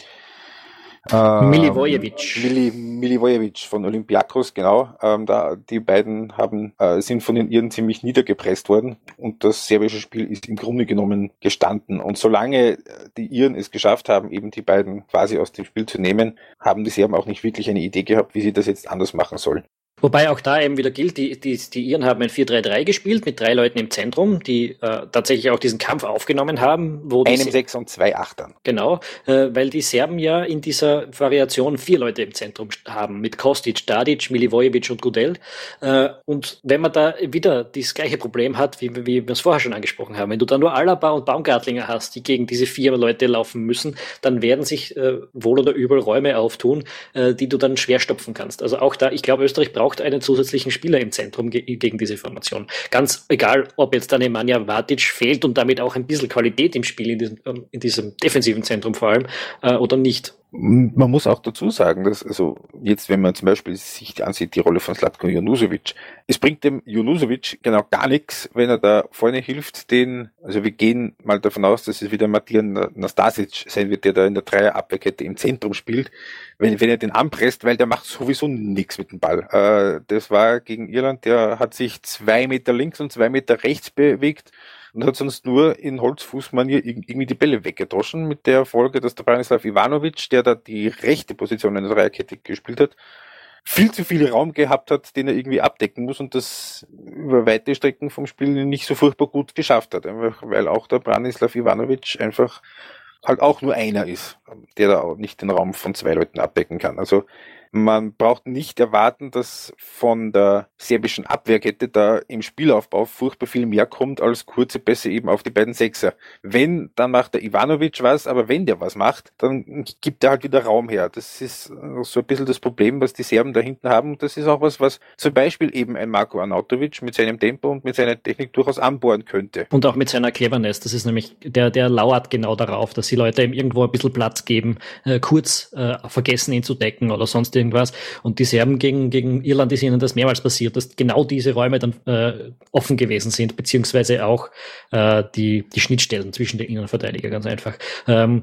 ähm, Milivojevic. Mili, Milivojevic von Olympiakos, genau. Ähm, da, die beiden haben, äh, sind von den Iren ziemlich niedergepresst worden und das serbische Spiel ist im Grunde genommen gestanden. Und solange die Iren es geschafft haben, eben die beiden quasi aus dem Spiel zu nehmen, haben die Serben auch nicht wirklich eine Idee gehabt, wie sie das jetzt anders machen sollen. Wobei auch da eben wieder gilt, die, die, die Iren haben ein 4-3-3 gespielt mit drei Leuten im Zentrum, die äh, tatsächlich auch diesen Kampf aufgenommen haben. Wo Einem Sechs und zwei Achtern. Genau, äh, weil die Serben ja in dieser Variation vier Leute im Zentrum haben, mit Kostic, Dadic, Milivojevic und Gudel. Äh, und wenn man da wieder das gleiche Problem hat, wie, wie wir es vorher schon angesprochen haben, wenn du da nur Alaba und Baumgartlinger hast, die gegen diese vier Leute laufen müssen, dann werden sich äh, wohl oder übel Räume auftun, äh, die du dann schwer stopfen kannst. Also auch da, ich glaube, Österreich braucht braucht einen zusätzlichen Spieler im Zentrum ge gegen diese Formation. Ganz egal, ob jetzt dann Nemanja Vatic fehlt und damit auch ein bisschen Qualität im Spiel in diesem, ähm, in diesem defensiven Zentrum vor allem äh, oder nicht. Man muss auch dazu sagen, dass, also jetzt, wenn man zum Beispiel sich ansieht, die Rolle von Slatko Junusovic, es bringt dem Junusovic genau gar nichts, wenn er da vorne hilft, den, also wir gehen mal davon aus, dass es wieder Matijan Nastasic sein wird, der da in der Dreierabwehrkette im Zentrum spielt, wenn, wenn er den anpresst, weil der macht sowieso nichts mit dem Ball. Äh, das war gegen Irland, der hat sich zwei Meter links und zwei Meter rechts bewegt und hat sonst nur in Holzfußmanier irgendwie die Bälle weggedroschen, mit der Folge, dass der Branislav Ivanovic, der da die rechte Position in der Dreierkette gespielt hat, viel zu viel Raum gehabt hat, den er irgendwie abdecken muss und das über weite Strecken vom Spiel nicht so furchtbar gut geschafft hat. Einfach weil auch der Branislav Ivanovic einfach halt auch nur einer ist, der da auch nicht den Raum von zwei Leuten abdecken kann. Also man braucht nicht erwarten, dass von der serbischen Abwehrkette da im Spielaufbau furchtbar viel mehr kommt als kurze Pässe eben auf die beiden Sechser. Wenn, dann macht der Ivanovic was, aber wenn der was macht, dann gibt er halt wieder Raum her. Das ist so ein bisschen das Problem, was die Serben da hinten haben. Und das ist auch was, was zum Beispiel eben ein Marco Arnautovic mit seinem Tempo und mit seiner Technik durchaus anbohren könnte. Und auch mit seiner Cleverness. Das ist nämlich, der, der lauert genau darauf, dass die Leute ihm irgendwo ein bisschen Platz geben, äh, kurz äh, vergessen ihn zu decken oder sonst irgendwas. Und die Serben gegen, gegen Irland ist ihnen das mehrmals passiert, dass genau diese Räume dann äh, offen gewesen sind, beziehungsweise auch äh, die, die Schnittstellen zwischen den Innenverteidiger ganz einfach. Ähm,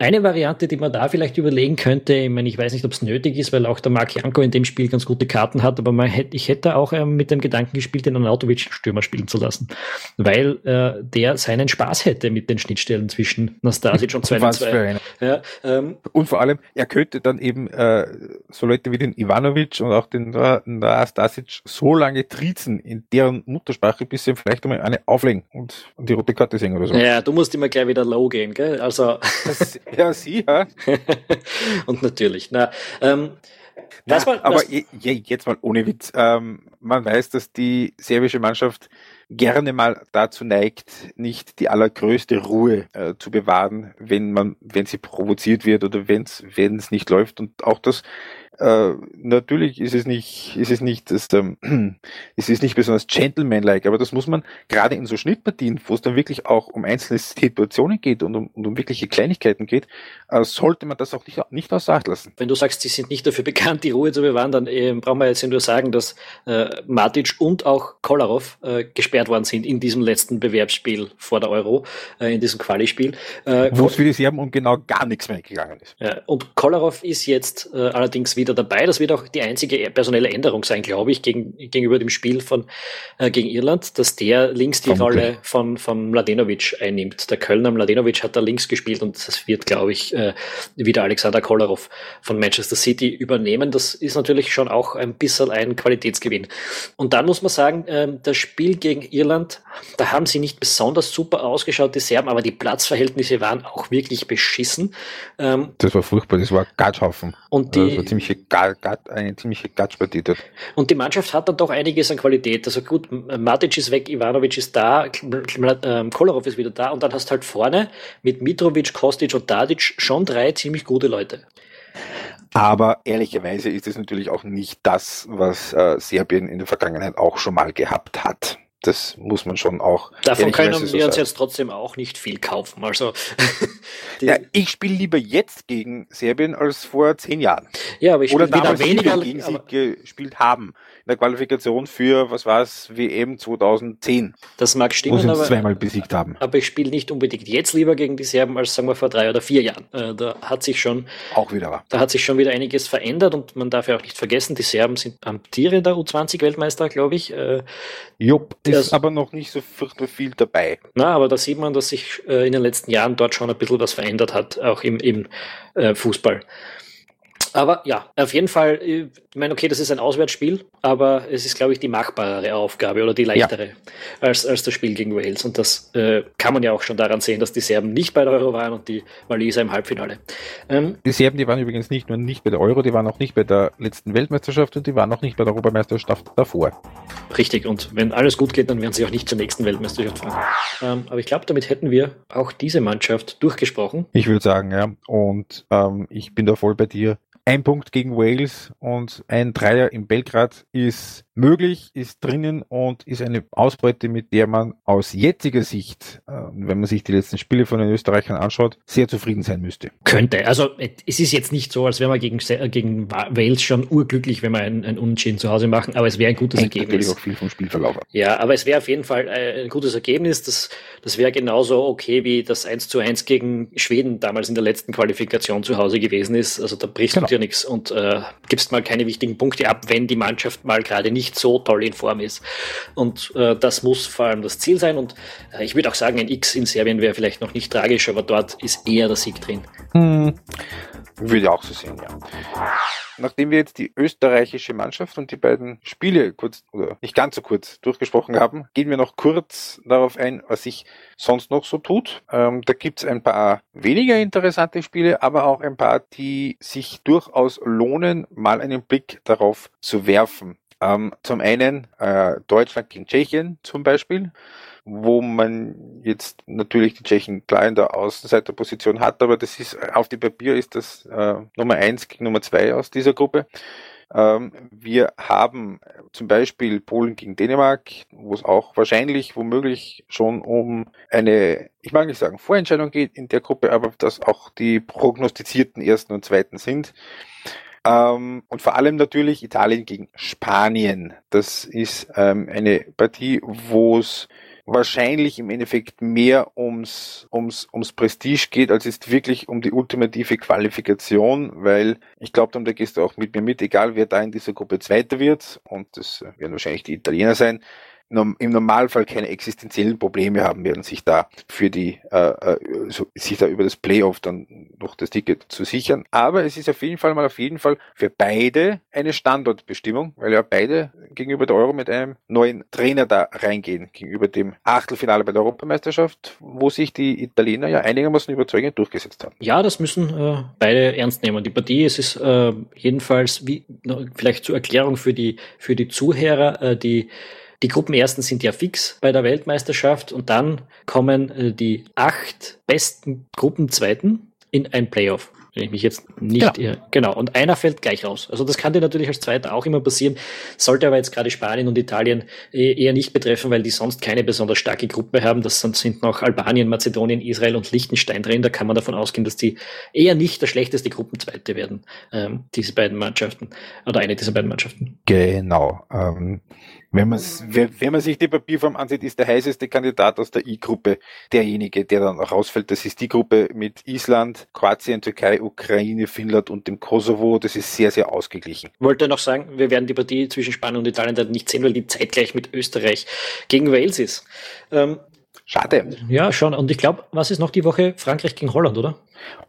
eine Variante, die man da vielleicht überlegen könnte, ich meine, ich weiß nicht, ob es nötig ist, weil auch der Marc Janko in dem Spiel ganz gute Karten hat, aber man hätte, ich hätte auch ähm, mit dem Gedanken gespielt, den Anatovic Stürmer spielen zu lassen, weil äh, der seinen Spaß hätte mit den Schnittstellen zwischen Nastasic und 2 und 2. Ja, ähm, und vor allem, er könnte dann eben äh, so Leute wie den Ivanovic und auch den Nastasic so lange trizen in deren Muttersprache, bis sie vielleicht einmal eine auflegen und, und die rote Karte singen oder so. Ja, du musst immer gleich wieder low gehen, gell? Also. Das, ja, sie, ja. und natürlich. Na, ähm, na, mal, aber je, je, jetzt mal ohne Witz. Ähm, man weiß, dass die serbische Mannschaft gerne mal dazu neigt, nicht die allergrößte Ruhe äh, zu bewahren, wenn man, wenn sie provoziert wird oder wenn es nicht läuft. Und auch das äh, natürlich ist es nicht, ist es nicht, das, ähm, es ist nicht besonders gentlemanlike, aber das muss man gerade in so Schnittpartien, wo es dann wirklich auch um einzelne Situationen geht und um, und um wirkliche Kleinigkeiten geht, äh, sollte man das auch nicht, nicht außer Acht lassen. Wenn du sagst, sie sind nicht dafür bekannt, die Ruhe zu bewahren, dann äh, brauchen wir jetzt nur sagen, dass äh, Matic und auch Kolarov äh, gesperrt worden sind in diesem letzten Bewerbsspiel vor der Euro, äh, in diesem Quali-Spiel. Äh, wo es für die Serben um genau gar nichts mehr gegangen ist. Und Kolarov ist jetzt allerdings wieder wieder dabei. Das wird auch die einzige personelle Änderung sein, glaube ich, gegen, gegenüber dem Spiel von äh, gegen Irland, dass der links die Vermutlich. Rolle von, von Mladenovic einnimmt. Der Kölner Mladenovic hat da links gespielt und das wird, glaube ich, äh, wieder Alexander Kolarov von Manchester City übernehmen. Das ist natürlich schon auch ein bisschen ein Qualitätsgewinn. Und dann muss man sagen, äh, das Spiel gegen Irland, da haben sie nicht besonders super ausgeschaut, die Serben, aber die Platzverhältnisse waren auch wirklich beschissen. Ähm, das war furchtbar, das war Gatschhaufen. Und die, also das war ziemliche, eine ziemliche Gatschpartie dort. Und die Mannschaft hat dann doch einiges an Qualität. Also gut, Matic ist weg, Ivanovic ist da, ähm, Kolarov ist wieder da und dann hast du halt vorne mit Mitrovic, Kostic und Tadic schon drei ziemlich gute Leute. Aber ehrlicherweise ist es natürlich auch nicht das, was äh, Serbien in der Vergangenheit auch schon mal gehabt hat das muss man schon auch. Davon können so wir uns jetzt trotzdem auch nicht viel kaufen. Also ja, ich spiele lieber jetzt gegen Serbien als vor zehn Jahren. Ja, aber ich Oder damals weniger gegen sie gespielt haben in der Qualifikation für, was war es, WM 2010. Das mag stimmen, wo sie uns aber, zweimal besiegt haben. Aber ich spiele nicht unbedingt jetzt lieber gegen die Serben als sagen wir vor drei oder vier Jahren. Äh, da hat sich schon auch wieder war. Da hat sich schon wieder einiges verändert und man darf ja auch nicht vergessen, die Serben sind amtierender U20-Weltmeister, glaube ich. Äh, Jupp, ist aber noch nicht so furchtbar viel dabei. Na, aber da sieht man, dass sich äh, in den letzten Jahren dort schon ein bisschen was verändert hat, auch im, im äh, Fußball. Aber ja, auf jeden Fall, ich meine, okay, das ist ein Auswärtsspiel, aber es ist, glaube ich, die machbarere Aufgabe oder die leichtere ja. als, als das Spiel gegen Wales. Und das äh, kann man ja auch schon daran sehen, dass die Serben nicht bei der Euro waren und die Waliser im Halbfinale. Ähm, die Serben, die waren übrigens nicht nur nicht bei der Euro, die waren auch nicht bei der letzten Weltmeisterschaft und die waren auch nicht bei der Europameisterschaft davor. Richtig, und wenn alles gut geht, dann werden sie auch nicht zur nächsten Weltmeisterschaft fahren. Ähm, aber ich glaube, damit hätten wir auch diese Mannschaft durchgesprochen. Ich würde sagen, ja. Und ähm, ich bin da voll bei dir. Ein Punkt gegen Wales und ein Dreier in Belgrad ist möglich, ist drinnen und ist eine Ausbeute, mit der man aus jetziger Sicht, äh, wenn man sich die letzten Spiele von den Österreichern anschaut, sehr zufrieden sein müsste. Könnte. Also es ist jetzt nicht so, als wäre man gegen, äh, gegen Wales schon urglücklich, wenn wir ein, ein Unentschieden zu Hause machen, aber es wäre ein gutes Hängt Ergebnis. natürlich auch viel vom Spielverlauf ab. Ja, aber es wäre auf jeden Fall äh, ein gutes Ergebnis. Das, das wäre genauso okay, wie das 1 zu 1 gegen Schweden damals in der letzten Qualifikation zu Hause gewesen ist. Also da brichst genau. du dir nichts und äh, gibst mal keine wichtigen Punkte ab, wenn die Mannschaft mal gerade nicht nicht so toll in Form ist. Und äh, das muss vor allem das Ziel sein. Und äh, ich würde auch sagen, ein X in Serbien wäre vielleicht noch nicht tragisch, aber dort ist eher der Sieg drin. Hm. Würde auch so sehen, ja. Nachdem wir jetzt die österreichische Mannschaft und die beiden Spiele kurz oder nicht ganz so kurz durchgesprochen haben, gehen wir noch kurz darauf ein, was sich sonst noch so tut. Ähm, da gibt's ein paar weniger interessante Spiele, aber auch ein paar, die sich durchaus lohnen, mal einen Blick darauf zu werfen. Ähm, zum einen äh, Deutschland gegen Tschechien zum Beispiel, wo man jetzt natürlich die Tschechen klar in der Außenseiterposition hat, aber das ist auf dem Papier ist das äh, Nummer eins gegen Nummer zwei aus dieser Gruppe. Ähm, wir haben zum Beispiel Polen gegen Dänemark, wo es auch wahrscheinlich womöglich schon um eine, ich mag nicht sagen Vorentscheidung geht in der Gruppe, aber dass auch die prognostizierten ersten und zweiten sind. Ähm, und vor allem natürlich Italien gegen Spanien. Das ist ähm, eine Partie, wo es wahrscheinlich im Endeffekt mehr ums, ums, ums Prestige geht, als es wirklich um die ultimative Qualifikation, weil ich glaube, da gehst du auch mit mir mit, egal wer da in dieser Gruppe Zweiter wird, und das werden wahrscheinlich die Italiener sein, im Normalfall keine existenziellen Probleme haben werden, sich da für die, äh, äh, so, sich da über das Playoff dann noch das Ticket zu sichern. Aber es ist auf jeden Fall mal auf jeden Fall für beide eine Standortbestimmung, weil ja beide gegenüber der Euro mit einem neuen Trainer da reingehen, gegenüber dem Achtelfinale bei der Europameisterschaft, wo sich die Italiener ja einigermaßen überzeugend durchgesetzt haben. Ja, das müssen äh, beide ernst nehmen. Die Partie es ist äh, jedenfalls, wie, vielleicht zur Erklärung für die, für die Zuhörer, äh, die die Gruppenersten sind ja fix bei der Weltmeisterschaft und dann kommen äh, die acht besten Gruppenzweiten in ein Playoff. Wenn ich mich jetzt nicht ja. irre. Genau. Und einer fällt gleich raus. Also das kann dir natürlich als Zweiter auch immer passieren. Sollte aber jetzt gerade Spanien und Italien äh, eher nicht betreffen, weil die sonst keine besonders starke Gruppe haben. Das sind noch Albanien, Mazedonien, Israel und Liechtenstein drin. Da kann man davon ausgehen, dass die eher nicht der schlechteste Gruppenzweite werden, ähm, diese beiden Mannschaften. Oder eine dieser beiden Mannschaften. Genau. Ähm Wenn, wenn man sich die Papierform ansieht, ist der heißeste Kandidat aus der I-Gruppe derjenige, der dann auch rausfällt. Das ist die Gruppe mit Island, Kroatien, Türkei, Ukraine, Finnland und dem Kosovo. Das ist sehr, sehr ausgeglichen. Ich wollte noch sagen, wir werden die Partie zwischen Spanien und Italien dann nicht sehen, weil die zeitgleich mit Österreich gegen Wales ist. Ähm, Schade. Ja, schon. Und ich glaube, was ist noch die Woche? Frankreich gegen Holland, oder?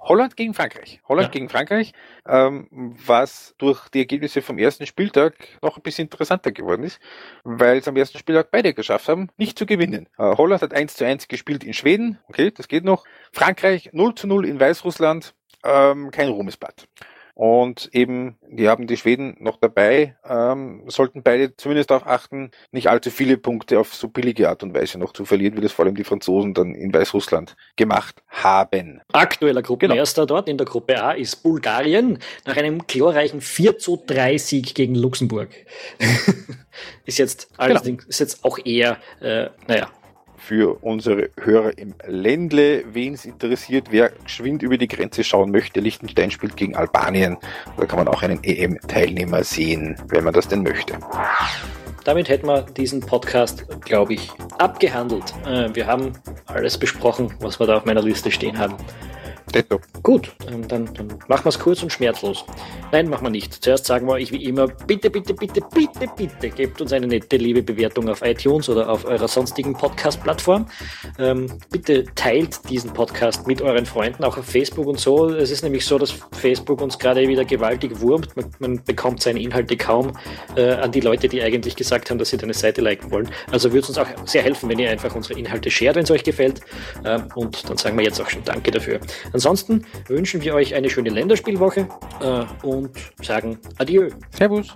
Holland gegen Frankreich. Holland ja. gegen Frankreich, ähm, was durch die Ergebnisse vom ersten Spieltag noch ein bisschen interessanter geworden ist, weil es am ersten Spieltag beide geschafft haben, nicht zu gewinnen. Äh, Holland hat 1 zu 1 gespielt in Schweden, okay, das geht noch. Frankreich 0 zu 0 in Weißrussland, ähm, kein Ruhmesblatt. Und eben, die haben die Schweden noch dabei, ähm, sollten beide zumindest darauf achten, nicht allzu viele Punkte auf so billige Art und Weise noch zu verlieren, wie das vor allem die Franzosen dann in Weißrussland gemacht haben. Aktueller Gruppenerster genau. dort in der Gruppe A ist Bulgarien nach einem glorreichen 4 zu 3 Sieg gegen Luxemburg. ist jetzt allerdings, genau. ist jetzt auch eher, äh, naja, für unsere Hörer im Ländle. Wen es interessiert, wer geschwind über die Grenze schauen möchte, Liechtenstein spielt gegen Albanien. Da kann man auch einen EM-Teilnehmer sehen, wenn man das denn möchte. Damit hätten wir diesen Podcast, glaube ich, abgehandelt. Äh, wir haben alles besprochen, was wir da auf meiner Liste stehen haben. Netto. Gut, ähm, dann, dann machen wir es kurz und schmerzlos. Nein, machen wir nicht. Zuerst sagen wir euch wie immer, bitte, bitte, bitte, bitte, bitte, gebt uns eine nette, liebe Bewertung auf iTunes oder auf eurer sonstigen Podcast-Plattform. Ähm, bitte teilt diesen Podcast mit euren Freunden, auch auf Facebook und so. Es ist nämlich so, dass Facebook uns gerade wieder gewaltig wurmt. Man, man bekommt seine Inhalte kaum äh, an die Leute, die eigentlich gesagt haben, dass sie deine Seite liken wollen. Also würde es uns auch sehr helfen, wenn ihr einfach unsere Inhalte shared, wenn es euch gefällt. Ähm, und dann sagen wir jetzt auch schon Danke dafür. Ansonsten wünschen wir euch eine schöne Länderspielwoche äh, und sagen Adieu. Servus.